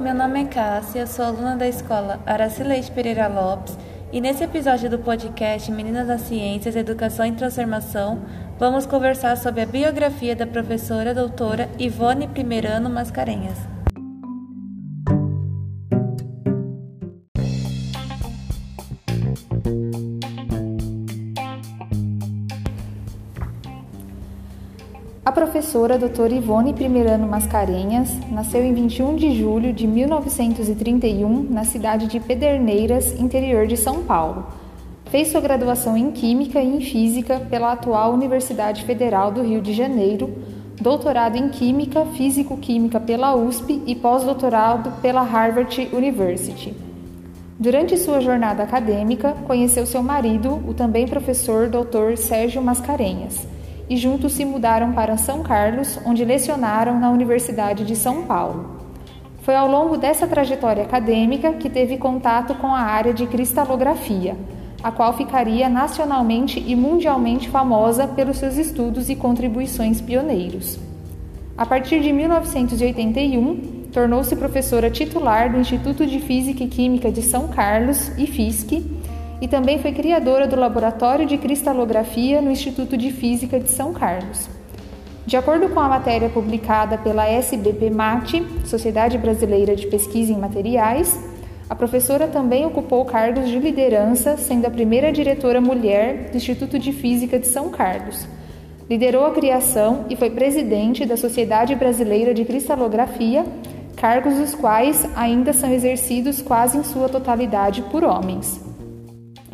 meu nome é Cássia, sou aluna da escola Aracileite Pereira Lopes e nesse episódio do podcast Meninas das Ciências, Educação e Transformação, vamos conversar sobre a biografia da professora doutora Ivone Primeirano Mascarenhas. A professora doutora Ivone Primeirano Mascarenhas nasceu em 21 de julho de 1931 na cidade de Pederneiras, interior de São Paulo. Fez sua graduação em Química e em Física pela atual Universidade Federal do Rio de Janeiro, doutorado em Química, Físico-Química pela USP e pós-doutorado pela Harvard University. Durante sua jornada acadêmica, conheceu seu marido, o também professor Dr. Sérgio Mascarenhas e juntos se mudaram para São Carlos, onde lecionaram na Universidade de São Paulo. Foi ao longo dessa trajetória acadêmica que teve contato com a área de cristalografia, a qual ficaria nacionalmente e mundialmente famosa pelos seus estudos e contribuições pioneiros. A partir de 1981, tornou-se professora titular do Instituto de Física e Química de São Carlos, IFISC, e também foi criadora do Laboratório de Cristalografia no Instituto de Física de São Carlos. De acordo com a matéria publicada pela SBPMAT, Sociedade Brasileira de Pesquisa em Materiais, a professora também ocupou cargos de liderança, sendo a primeira diretora mulher do Instituto de Física de São Carlos. Liderou a criação e foi presidente da Sociedade Brasileira de Cristalografia, cargos os quais ainda são exercidos quase em sua totalidade por homens.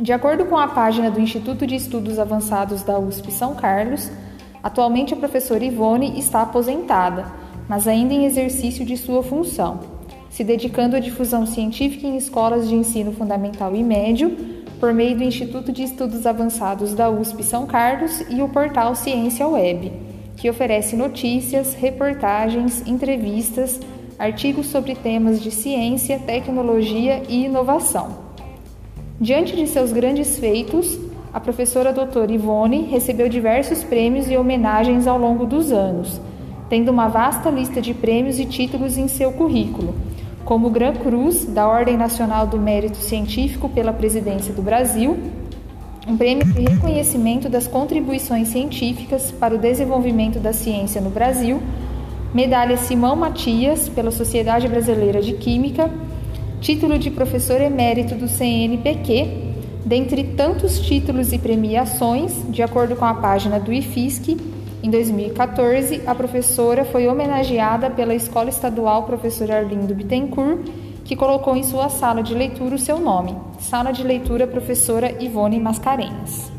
De acordo com a página do Instituto de Estudos Avançados da USP São Carlos, atualmente a professora Ivone está aposentada, mas ainda em exercício de sua função, se dedicando à difusão científica em escolas de ensino fundamental e médio, por meio do Instituto de Estudos Avançados da USP São Carlos e o portal Ciência Web, que oferece notícias, reportagens, entrevistas, artigos sobre temas de ciência, tecnologia e inovação. Diante de seus grandes feitos, a professora doutora Ivone recebeu diversos prêmios e homenagens ao longo dos anos, tendo uma vasta lista de prêmios e títulos em seu currículo, como o Gran Cruz da Ordem Nacional do Mérito Científico pela Presidência do Brasil, um prêmio de reconhecimento das contribuições científicas para o desenvolvimento da ciência no Brasil, medalha Simão Matias pela Sociedade Brasileira de Química título de professor emérito do CNPq, dentre tantos títulos e premiações, de acordo com a página do IFISC, em 2014, a professora foi homenageada pela Escola Estadual Professor Arlindo Bittencourt, que colocou em sua sala de leitura o seu nome, Sala de Leitura Professora Ivone Mascarenhas.